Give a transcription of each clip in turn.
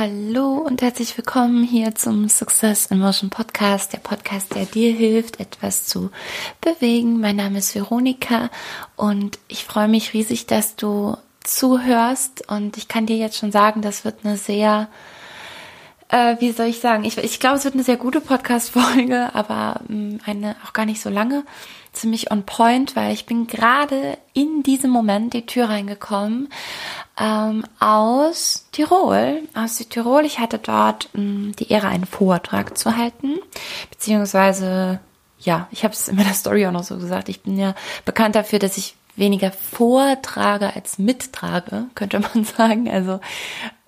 Hallo und herzlich willkommen hier zum Success in Motion Podcast, der Podcast, der dir hilft, etwas zu bewegen. Mein Name ist Veronika und ich freue mich riesig, dass du zuhörst. Und ich kann dir jetzt schon sagen, das wird eine sehr, äh, wie soll ich sagen, ich, ich glaube, es wird eine sehr gute Podcast-Folge, aber ähm, eine auch gar nicht so lange ziemlich on point, weil ich bin gerade in diesem Moment die Tür reingekommen ähm, aus Tirol, aus Südtirol. Ich hatte dort ähm, die Ehre, einen Vortrag zu halten, beziehungsweise ja, ich habe es in meiner Story auch noch so gesagt. Ich bin ja bekannt dafür, dass ich weniger vortrage als mittrage, könnte man sagen. Also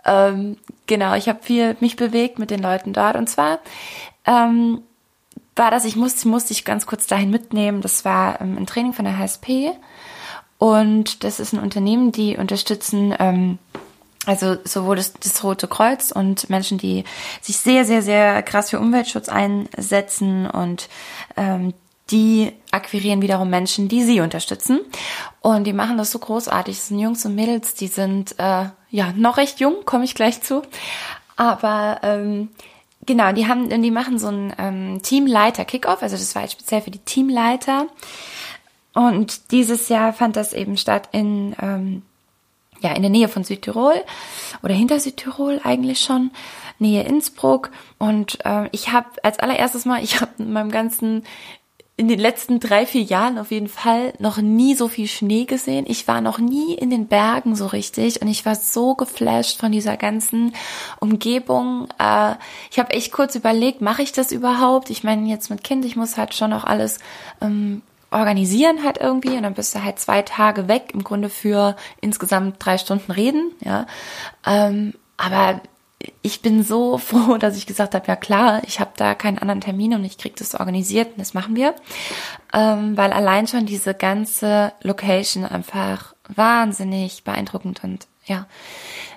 ähm, genau, ich habe viel mich bewegt mit den Leuten dort und zwar ähm, war das, ich musste, musste ich ganz kurz dahin mitnehmen. Das war ähm, ein Training von der HSP und das ist ein Unternehmen, die unterstützen ähm, also sowohl das, das Rote Kreuz und Menschen, die sich sehr, sehr, sehr krass für Umweltschutz einsetzen und ähm, die akquirieren wiederum Menschen, die sie unterstützen. Und die machen das so großartig. Das sind Jungs und Mädels, die sind äh, ja noch recht jung, komme ich gleich zu. Aber ähm, genau, die haben, die machen so einen ähm, Teamleiter-Kickoff. Also das war jetzt speziell für die Teamleiter. Und dieses Jahr fand das eben statt in, ähm, ja, in der Nähe von Südtirol oder hinter Südtirol eigentlich schon, Nähe Innsbruck. Und äh, ich habe als allererstes Mal, ich habe in meinem ganzen in den letzten drei, vier Jahren auf jeden Fall noch nie so viel Schnee gesehen. Ich war noch nie in den Bergen so richtig und ich war so geflasht von dieser ganzen Umgebung. Äh, ich habe echt kurz überlegt, mache ich das überhaupt? Ich meine, jetzt mit Kind, ich muss halt schon auch alles ähm, organisieren halt irgendwie und dann bist du halt zwei Tage weg, im Grunde für insgesamt drei Stunden reden, ja. Ähm, aber ich bin so froh, dass ich gesagt habe, ja klar, ich habe da keinen anderen Termin und ich krieg das organisiert und das machen wir, ähm, weil allein schon diese ganze Location einfach wahnsinnig beeindruckend und ja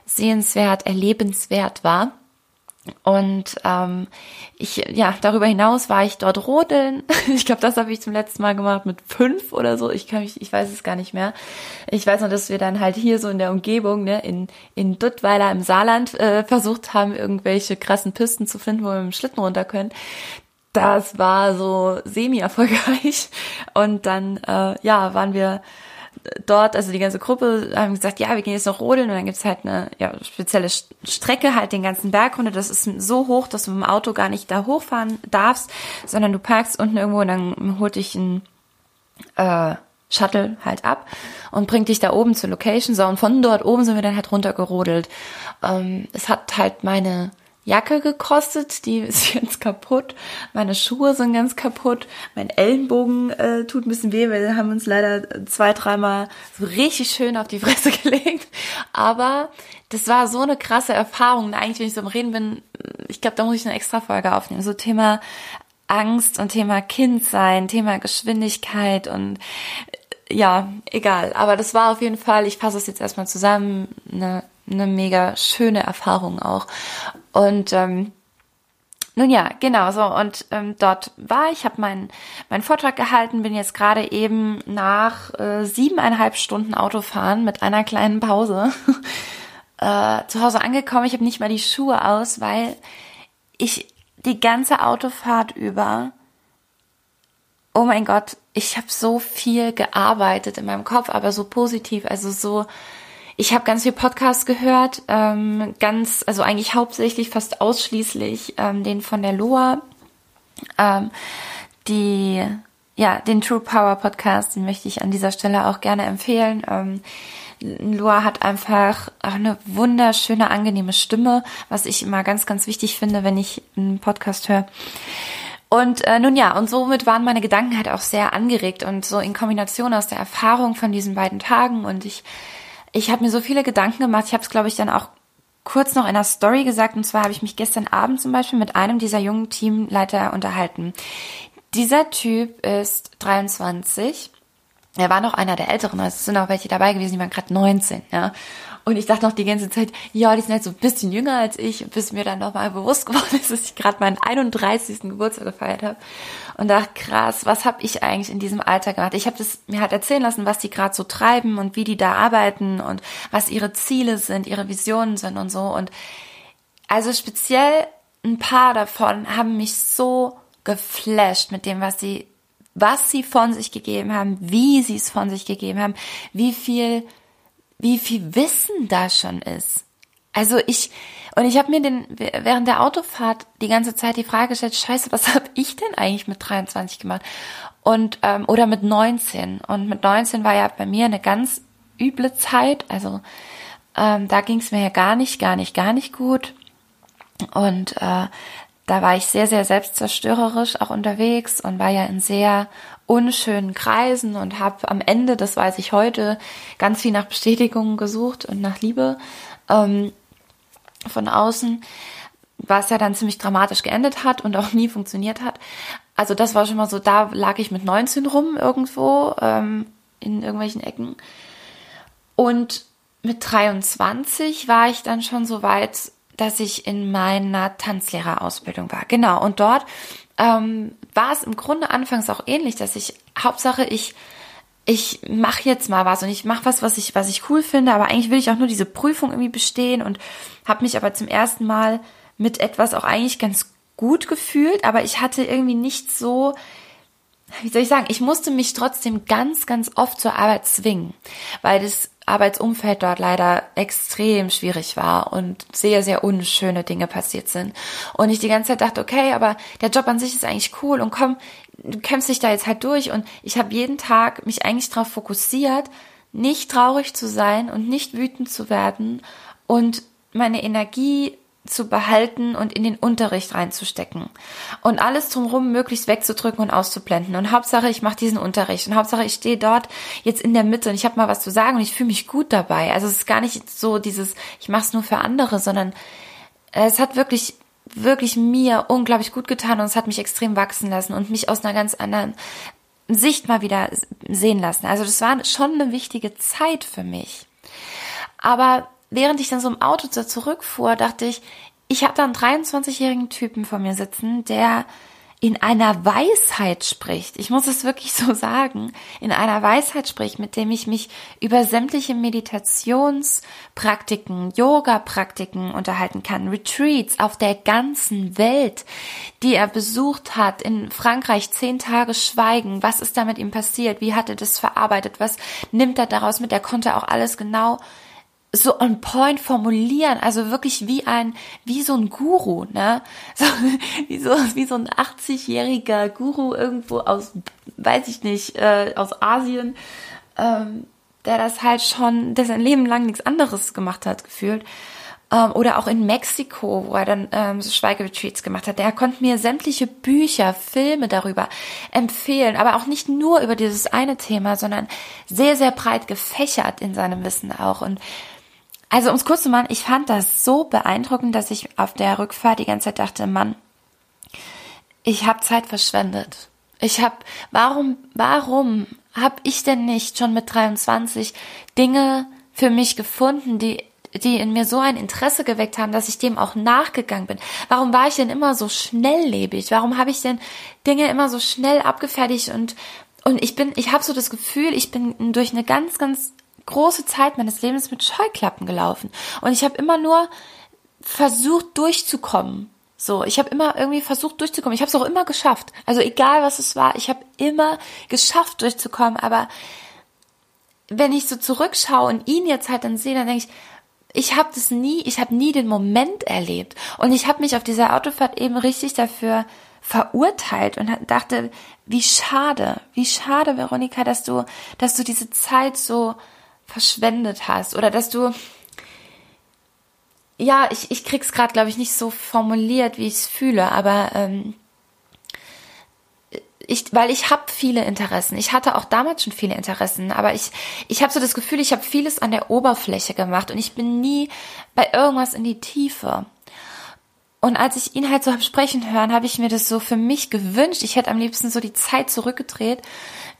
sehenswert, erlebenswert war. Und ähm, ich, ja, darüber hinaus war ich dort rodeln. Ich glaube, das habe ich zum letzten Mal gemacht mit fünf oder so. Ich kann mich, ich weiß es gar nicht mehr. Ich weiß nur, dass wir dann halt hier so in der Umgebung, ne, in, in Duttweiler im Saarland äh, versucht haben, irgendwelche krassen Pisten zu finden, wo wir mit dem Schlitten runter können. Das war so semi-erfolgreich. Und dann, äh, ja, waren wir dort, also die ganze Gruppe, haben gesagt, ja, wir gehen jetzt noch rodeln und dann gibt's halt eine ja, spezielle Strecke, halt den ganzen Berg runter. Das ist so hoch, dass du mit dem Auto gar nicht da hochfahren darfst, sondern du parkst unten irgendwo und dann holt dich ein äh, Shuttle halt ab und bringt dich da oben zur Location. So, und von dort oben sind wir dann halt runtergerodelt. Ähm, es hat halt meine Jacke gekostet, die ist jetzt kaputt. Meine Schuhe sind ganz kaputt. Mein Ellenbogen äh, tut ein bisschen weh, weil wir haben uns leider zwei, dreimal so richtig schön auf die Fresse gelegt. Aber das war so eine krasse Erfahrung. Eigentlich, wenn ich so am Reden bin, ich glaube, da muss ich eine extra Folge aufnehmen. So Thema Angst und Thema Kindsein, Thema Geschwindigkeit und ja, egal. Aber das war auf jeden Fall, ich fasse es jetzt erstmal zusammen, eine, eine mega schöne Erfahrung auch. Und ähm, nun ja, genau so. Und ähm, dort war ich, habe meinen mein Vortrag gehalten, bin jetzt gerade eben nach äh, siebeneinhalb Stunden Autofahren mit einer kleinen Pause äh, zu Hause angekommen. Ich habe nicht mal die Schuhe aus, weil ich die ganze Autofahrt über, oh mein Gott, ich habe so viel gearbeitet in meinem Kopf, aber so positiv, also so ich habe ganz viel Podcasts gehört, ähm, ganz, also eigentlich hauptsächlich, fast ausschließlich ähm, den von der Loa, ähm, die, ja, den True Power Podcast, den möchte ich an dieser Stelle auch gerne empfehlen. Ähm, Loa hat einfach eine wunderschöne, angenehme Stimme, was ich immer ganz, ganz wichtig finde, wenn ich einen Podcast höre. Und äh, nun ja, und somit waren meine Gedanken halt auch sehr angeregt und so in Kombination aus der Erfahrung von diesen beiden Tagen und ich ich habe mir so viele Gedanken gemacht. Ich habe es, glaube ich, dann auch kurz noch in einer Story gesagt. Und zwar habe ich mich gestern Abend zum Beispiel mit einem dieser jungen Teamleiter unterhalten. Dieser Typ ist 23. Er war noch einer der Älteren, es sind auch welche dabei gewesen, die waren gerade 19, ja. Und ich dachte noch die ganze Zeit, ja, die sind halt so ein bisschen jünger als ich, bis mir dann nochmal bewusst geworden ist, dass ich gerade meinen 31. Geburtstag gefeiert habe. Und dachte, krass, was habe ich eigentlich in diesem Alter gemacht? Ich habe das mir halt erzählen lassen, was die gerade so treiben und wie die da arbeiten und was ihre Ziele sind, ihre Visionen sind und so. Und Also speziell ein paar davon haben mich so geflasht mit dem, was sie, was sie von sich gegeben haben, wie sie es von sich gegeben haben, wie viel, wie viel Wissen da schon ist. Also ich, und ich habe mir den, während der Autofahrt die ganze Zeit die Frage gestellt, scheiße, was habe ich denn eigentlich mit 23 gemacht? Und, ähm, oder mit 19. Und mit 19 war ja bei mir eine ganz üble Zeit. Also ähm, da ging es mir ja gar nicht, gar nicht, gar nicht gut. Und äh, da war ich sehr, sehr selbstzerstörerisch auch unterwegs und war ja in sehr unschönen Kreisen und habe am Ende, das weiß ich heute, ganz viel nach Bestätigung gesucht und nach Liebe ähm, von außen, was ja dann ziemlich dramatisch geendet hat und auch nie funktioniert hat. Also das war schon mal so, da lag ich mit 19 rum irgendwo ähm, in irgendwelchen Ecken. Und mit 23 war ich dann schon so weit, dass ich in meiner Tanzlehrerausbildung war. Genau. Und dort ähm, war es im Grunde anfangs auch ähnlich, dass ich Hauptsache ich ich mache jetzt mal was und ich mache was, was ich was ich cool finde, aber eigentlich will ich auch nur diese Prüfung irgendwie bestehen und habe mich aber zum ersten Mal mit etwas auch eigentlich ganz gut gefühlt, aber ich hatte irgendwie nicht so wie soll ich sagen, ich musste mich trotzdem ganz, ganz oft zur Arbeit zwingen, weil das Arbeitsumfeld dort leider extrem schwierig war und sehr, sehr unschöne Dinge passiert sind. Und ich die ganze Zeit dachte, okay, aber der Job an sich ist eigentlich cool und komm, du kämpfst dich da jetzt halt durch. Und ich habe jeden Tag mich eigentlich darauf fokussiert, nicht traurig zu sein und nicht wütend zu werden und meine Energie zu behalten und in den Unterricht reinzustecken. Und alles drumherum möglichst wegzudrücken und auszublenden. Und Hauptsache ich mache diesen Unterricht. Und Hauptsache ich stehe dort jetzt in der Mitte und ich habe mal was zu sagen und ich fühle mich gut dabei. Also es ist gar nicht so dieses ich mache es nur für andere sondern es hat wirklich wirklich mir unglaublich gut getan und es hat mich extrem wachsen lassen und mich aus einer ganz anderen Sicht mal wieder sehen lassen. Also das war schon eine wichtige Zeit für mich. Aber während ich dann so im Auto zurückfuhr, dachte ich, ich habe da einen 23-jährigen Typen vor mir sitzen, der in einer Weisheit spricht. Ich muss es wirklich so sagen, in einer Weisheit spricht, mit dem ich mich über sämtliche Meditationspraktiken, Yoga-Praktiken unterhalten kann, Retreats auf der ganzen Welt, die er besucht hat, in Frankreich zehn Tage Schweigen. Was ist da mit ihm passiert? Wie hat er das verarbeitet? Was nimmt er daraus mit? Er konnte auch alles genau so on point formulieren, also wirklich wie ein, wie so ein Guru, ne? So, wie so, wie so ein 80-jähriger Guru irgendwo aus, weiß ich nicht, äh, aus Asien, ähm, der das halt schon, der sein Leben lang nichts anderes gemacht hat, gefühlt. Ähm, oder auch in Mexiko, wo er dann ähm, so Schweigeretreats gemacht hat. Der konnte mir sämtliche Bücher, Filme darüber empfehlen, aber auch nicht nur über dieses eine Thema, sondern sehr, sehr breit gefächert in seinem Wissen auch. Und also um es kurz zu machen, ich fand das so beeindruckend, dass ich auf der Rückfahrt die ganze Zeit dachte, Mann, ich habe Zeit verschwendet. Ich habe, warum, warum habe ich denn nicht schon mit 23 Dinge für mich gefunden, die die in mir so ein Interesse geweckt haben, dass ich dem auch nachgegangen bin. Warum war ich denn immer so schnelllebig? Warum habe ich denn Dinge immer so schnell abgefertigt und und ich bin, ich habe so das Gefühl, ich bin durch eine ganz, ganz große Zeit meines Lebens mit Scheuklappen gelaufen. Und ich habe immer nur versucht durchzukommen. So, ich habe immer irgendwie versucht durchzukommen. Ich habe es auch immer geschafft. Also egal was es war, ich habe immer geschafft durchzukommen. Aber wenn ich so zurückschaue und ihn jetzt halt dann sehe, dann denke ich, ich habe das nie, ich habe nie den Moment erlebt. Und ich habe mich auf dieser Autofahrt eben richtig dafür verurteilt und dachte, wie schade, wie schade, Veronika, dass du, dass du diese Zeit so verschwendet hast oder dass du ja, ich, ich krieg's gerade, glaube ich, nicht so formuliert, wie ich es fühle, aber ähm, ich, weil ich habe viele Interessen. Ich hatte auch damals schon viele Interessen, aber ich, ich habe so das Gefühl, ich habe vieles an der Oberfläche gemacht und ich bin nie bei irgendwas in die Tiefe. Und als ich ihn halt so hab sprechen hören, habe ich mir das so für mich gewünscht. Ich hätte am liebsten so die Zeit zurückgedreht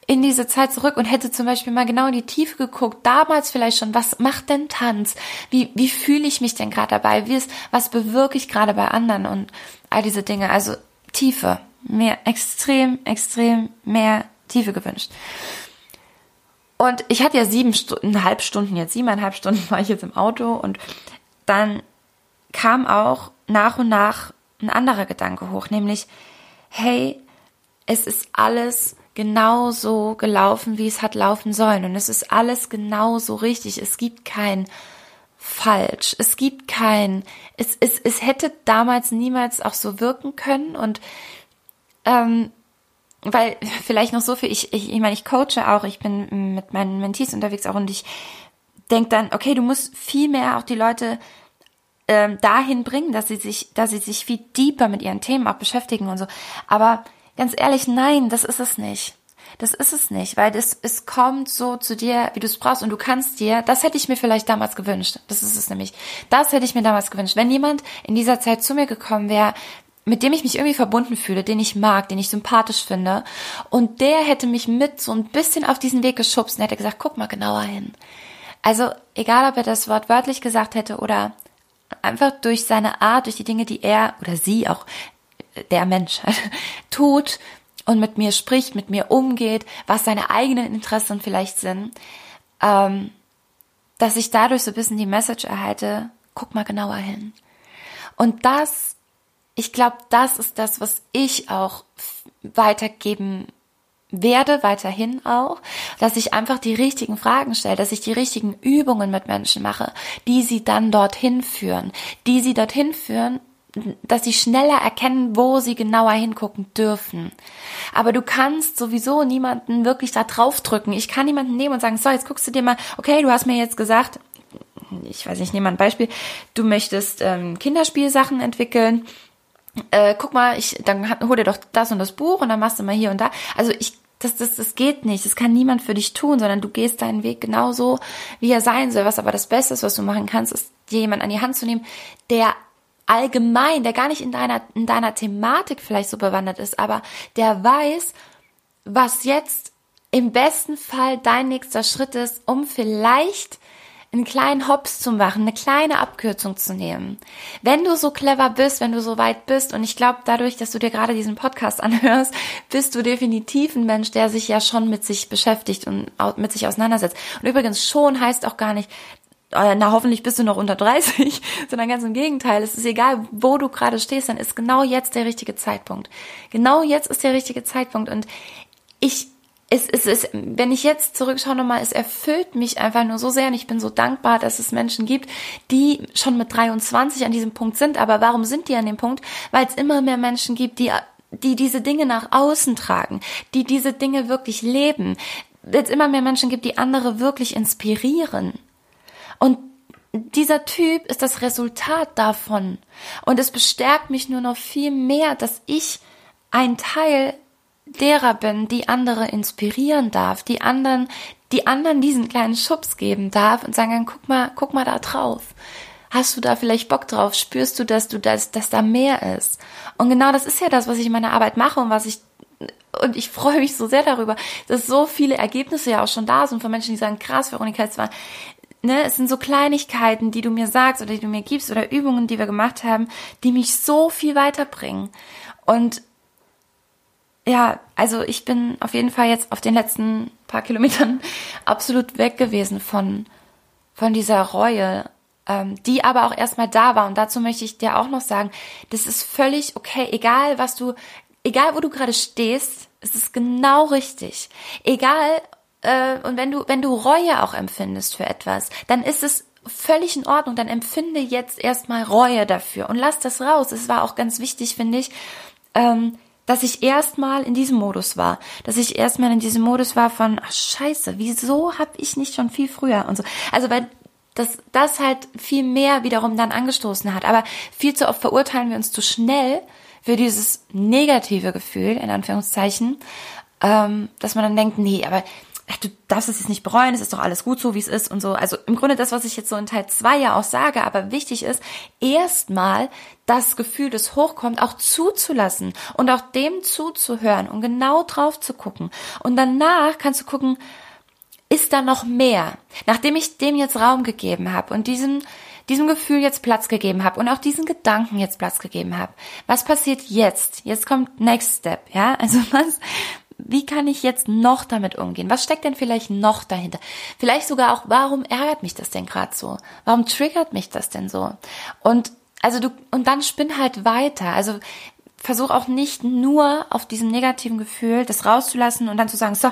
in diese Zeit zurück und hätte zum Beispiel mal genau in die Tiefe geguckt, damals vielleicht schon, was macht denn Tanz? Wie, wie fühle ich mich denn gerade dabei? Wie ist, was bewirke ich gerade bei anderen und all diese Dinge? Also Tiefe, mehr, extrem, extrem mehr Tiefe gewünscht. Und ich hatte ja siebeneinhalb Stunden jetzt, siebeneinhalb Stunden war ich jetzt im Auto und dann kam auch nach und nach ein anderer Gedanke hoch, nämlich, hey, es ist alles genau so gelaufen, wie es hat laufen sollen. Und es ist alles genau so richtig. Es gibt kein falsch. Es gibt kein, es, es, es hätte damals niemals auch so wirken können und ähm, weil vielleicht noch so viel, ich, ich, ich meine, ich coache auch, ich bin mit meinen Mentees unterwegs auch und ich denke dann, okay, du musst viel mehr auch die Leute ähm, dahin bringen, dass sie sich, dass sie sich viel deeper mit ihren Themen auch beschäftigen und so. Aber ganz ehrlich, nein, das ist es nicht. Das ist es nicht, weil das, es kommt so zu dir, wie du es brauchst und du kannst dir, das hätte ich mir vielleicht damals gewünscht. Das ist es nämlich. Das hätte ich mir damals gewünscht. Wenn jemand in dieser Zeit zu mir gekommen wäre, mit dem ich mich irgendwie verbunden fühle, den ich mag, den ich sympathisch finde. Und der hätte mich mit so ein bisschen auf diesen Weg geschubst und hätte gesagt, guck mal genauer hin. Also, egal ob er das Wort wörtlich gesagt hätte oder einfach durch seine Art, durch die Dinge, die er oder sie auch, der Mensch tut, und mit mir spricht, mit mir umgeht, was seine eigenen Interessen vielleicht sind, ähm, dass ich dadurch so ein bisschen die Message erhalte, guck mal genauer hin. Und das, ich glaube, das ist das, was ich auch weitergeben werde, weiterhin auch, dass ich einfach die richtigen Fragen stelle, dass ich die richtigen Übungen mit Menschen mache, die sie dann dorthin führen, die sie dorthin führen, dass sie schneller erkennen, wo sie genauer hingucken dürfen. Aber du kannst sowieso niemanden wirklich da draufdrücken. Ich kann niemanden nehmen und sagen, so, jetzt guckst du dir mal, okay, du hast mir jetzt gesagt, ich weiß nicht, ich nehme mal ein Beispiel, du möchtest ähm, Kinderspielsachen entwickeln. Äh, guck mal, ich, dann hol dir doch das und das Buch und dann machst du mal hier und da. Also ich das, das, das geht nicht. Das kann niemand für dich tun, sondern du gehst deinen Weg genauso, wie er sein soll. Was aber das Beste ist, was du machen kannst, ist, dir jemand an die Hand zu nehmen, der allgemein, der gar nicht in deiner, in deiner Thematik vielleicht so bewandert ist, aber der weiß, was jetzt im besten Fall dein nächster Schritt ist, um vielleicht einen kleinen Hops zu machen, eine kleine Abkürzung zu nehmen. Wenn du so clever bist, wenn du so weit bist, und ich glaube, dadurch, dass du dir gerade diesen Podcast anhörst, bist du definitiv ein Mensch, der sich ja schon mit sich beschäftigt und mit sich auseinandersetzt. Und übrigens schon heißt auch gar nicht, na hoffentlich bist du noch unter 30, sondern ganz im Gegenteil. Es ist egal, wo du gerade stehst, dann ist genau jetzt der richtige Zeitpunkt. Genau jetzt ist der richtige Zeitpunkt und ich es, es, es, wenn ich jetzt zurückschaue nochmal, es erfüllt mich einfach nur so sehr und ich bin so dankbar, dass es Menschen gibt, die schon mit 23 an diesem Punkt sind. Aber warum sind die an dem Punkt? Weil es immer mehr Menschen gibt, die die diese Dinge nach außen tragen, die diese Dinge wirklich leben. Es immer mehr Menschen gibt, die andere wirklich inspirieren. Und dieser Typ ist das Resultat davon. Und es bestärkt mich nur noch viel mehr, dass ich ein Teil derer bin, die andere inspirieren darf, die anderen, die anderen diesen kleinen Schubs geben darf und sagen, guck mal, guck mal da drauf. Hast du da vielleicht Bock drauf? Spürst du, dass du das, dass da mehr ist? Und genau das ist ja das, was ich in meiner Arbeit mache und was ich und ich freue mich so sehr darüber, dass so viele Ergebnisse ja auch schon da sind von Menschen, die sagen, krass, Veronika, es war ne, es sind so Kleinigkeiten, die du mir sagst oder die du mir gibst oder Übungen, die wir gemacht haben, die mich so viel weiterbringen. Und ja, also ich bin auf jeden Fall jetzt auf den letzten paar Kilometern absolut weg gewesen von, von dieser Reue, ähm, die aber auch erstmal da war. Und dazu möchte ich dir auch noch sagen, das ist völlig okay, egal was du, egal wo du gerade stehst, es ist genau richtig. Egal, äh, und wenn du, wenn du Reue auch empfindest für etwas, dann ist es völlig in Ordnung, dann empfinde jetzt erstmal Reue dafür und lass das raus. Es war auch ganz wichtig, finde ich, ähm, dass ich erstmal in diesem Modus war, dass ich erstmal in diesem Modus war von, ach scheiße, wieso habe ich nicht schon viel früher und so. Also weil das, das halt viel mehr wiederum dann angestoßen hat. Aber viel zu oft verurteilen wir uns zu schnell für dieses negative Gefühl, in Anführungszeichen, ähm, dass man dann denkt, nee, aber du darfst es jetzt nicht bereuen, es ist doch alles gut so, wie es ist und so. Also im Grunde das, was ich jetzt so in Teil 2 ja auch sage, aber wichtig ist, erstmal das Gefühl, das hochkommt, auch zuzulassen und auch dem zuzuhören und genau drauf zu gucken. Und danach kannst du gucken, ist da noch mehr? Nachdem ich dem jetzt Raum gegeben habe und diesem diesem Gefühl jetzt Platz gegeben habe und auch diesen Gedanken jetzt Platz gegeben habe. Was passiert jetzt? Jetzt kommt Next Step, ja? Also was wie kann ich jetzt noch damit umgehen? Was steckt denn vielleicht noch dahinter? Vielleicht sogar auch, warum ärgert mich das denn gerade so? Warum triggert mich das denn so? Und also du, und dann spinn halt weiter. Also versuch auch nicht nur auf diesem negativen Gefühl das rauszulassen und dann zu sagen, so,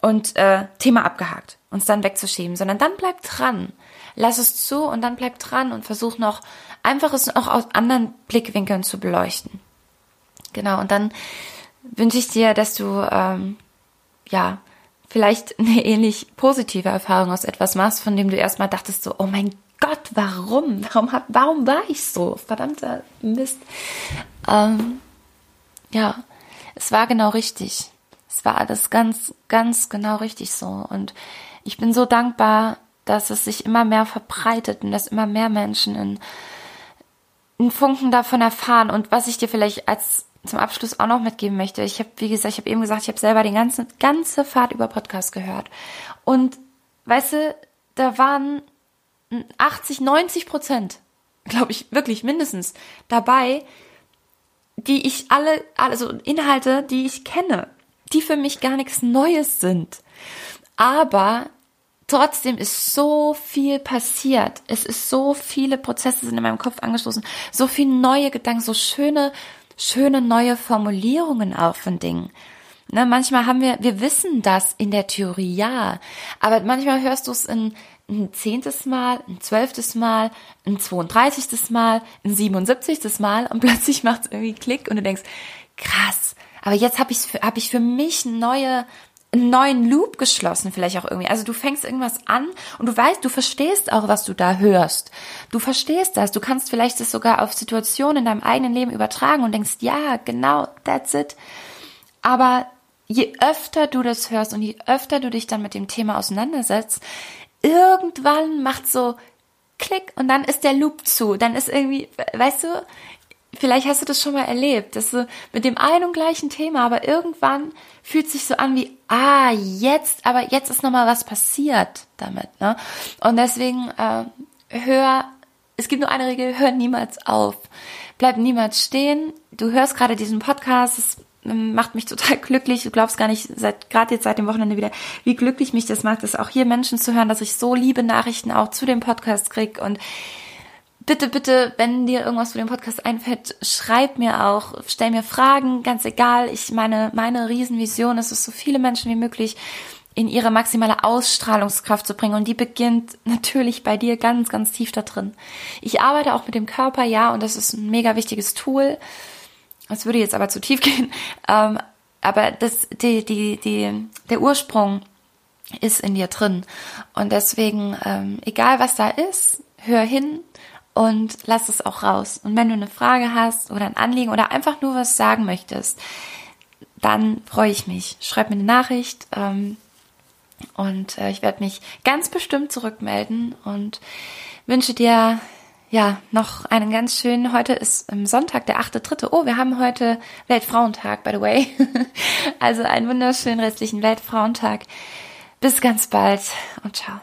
und äh, Thema abgehakt, uns dann wegzuschieben, sondern dann bleib dran. Lass es zu und dann bleib dran und versuch noch einfach es auch aus anderen Blickwinkeln zu beleuchten. Genau, und dann wünsche ich dir, dass du ähm, ja vielleicht eine ähnlich positive Erfahrung aus etwas machst, von dem du erstmal dachtest so, oh mein Gott, warum? Warum, hab, warum war ich so? Verdammter Mist. Ähm, ja, es war genau richtig. Es war alles ganz, ganz genau richtig so. Und ich bin so dankbar, dass es sich immer mehr verbreitet und dass immer mehr Menschen in, in Funken davon erfahren. Und was ich dir vielleicht als zum Abschluss auch noch mitgeben möchte. Ich habe, wie gesagt, ich habe eben gesagt, ich habe selber die ganze, ganze Fahrt über Podcast gehört. Und weißt du, da waren 80, 90 Prozent, glaube ich, wirklich mindestens dabei, die ich alle, also Inhalte, die ich kenne, die für mich gar nichts Neues sind. Aber trotzdem ist so viel passiert. Es ist so viele Prozesse sind in meinem Kopf angestoßen, so viele neue Gedanken, so schöne schöne neue Formulierungen auch von Dingen. Ne, manchmal haben wir, wir wissen das in der Theorie, ja, aber manchmal hörst du es in ein zehntes Mal, ein zwölftes Mal, ein 32. Mal, ein 77. Mal und plötzlich macht es irgendwie Klick und du denkst, krass, aber jetzt habe ich, hab ich für mich neue einen neuen Loop geschlossen, vielleicht auch irgendwie. Also du fängst irgendwas an und du weißt, du verstehst auch, was du da hörst. Du verstehst das. Du kannst vielleicht das sogar auf Situationen in deinem eigenen Leben übertragen und denkst, ja, genau, that's it. Aber je öfter du das hörst und je öfter du dich dann mit dem Thema auseinandersetzt, irgendwann macht so Klick und dann ist der Loop zu. Dann ist irgendwie, weißt du, vielleicht hast du das schon mal erlebt, dass du mit dem einen und gleichen Thema, aber irgendwann fühlt sich so an wie, ah, jetzt, aber jetzt ist nochmal was passiert damit, ne? Und deswegen, äh, hör, es gibt nur eine Regel, hör niemals auf. Bleib niemals stehen. Du hörst gerade diesen Podcast, es ähm, macht mich total glücklich. Du glaubst gar nicht, seit gerade jetzt seit dem Wochenende wieder, wie glücklich mich das macht, dass auch hier Menschen zu hören, dass ich so liebe Nachrichten auch zu dem Podcast krieg und bitte, bitte, wenn dir irgendwas zu dem Podcast einfällt, schreib mir auch, stell mir Fragen, ganz egal. Ich meine, meine Riesenvision ist es, so viele Menschen wie möglich in ihre maximale Ausstrahlungskraft zu bringen. Und die beginnt natürlich bei dir ganz, ganz tief da drin. Ich arbeite auch mit dem Körper, ja, und das ist ein mega wichtiges Tool. Das würde jetzt aber zu tief gehen. Ähm, aber das, die, die, die, der Ursprung ist in dir drin. Und deswegen, ähm, egal was da ist, hör hin, und lass es auch raus. Und wenn du eine Frage hast oder ein Anliegen oder einfach nur was sagen möchtest, dann freue ich mich. Schreib mir eine Nachricht ähm, und äh, ich werde mich ganz bestimmt zurückmelden und wünsche dir ja noch einen ganz schönen. Heute ist ähm, Sonntag, der 8.3. Oh, wir haben heute Weltfrauentag, by the way. also einen wunderschönen restlichen Weltfrauentag. Bis ganz bald und ciao.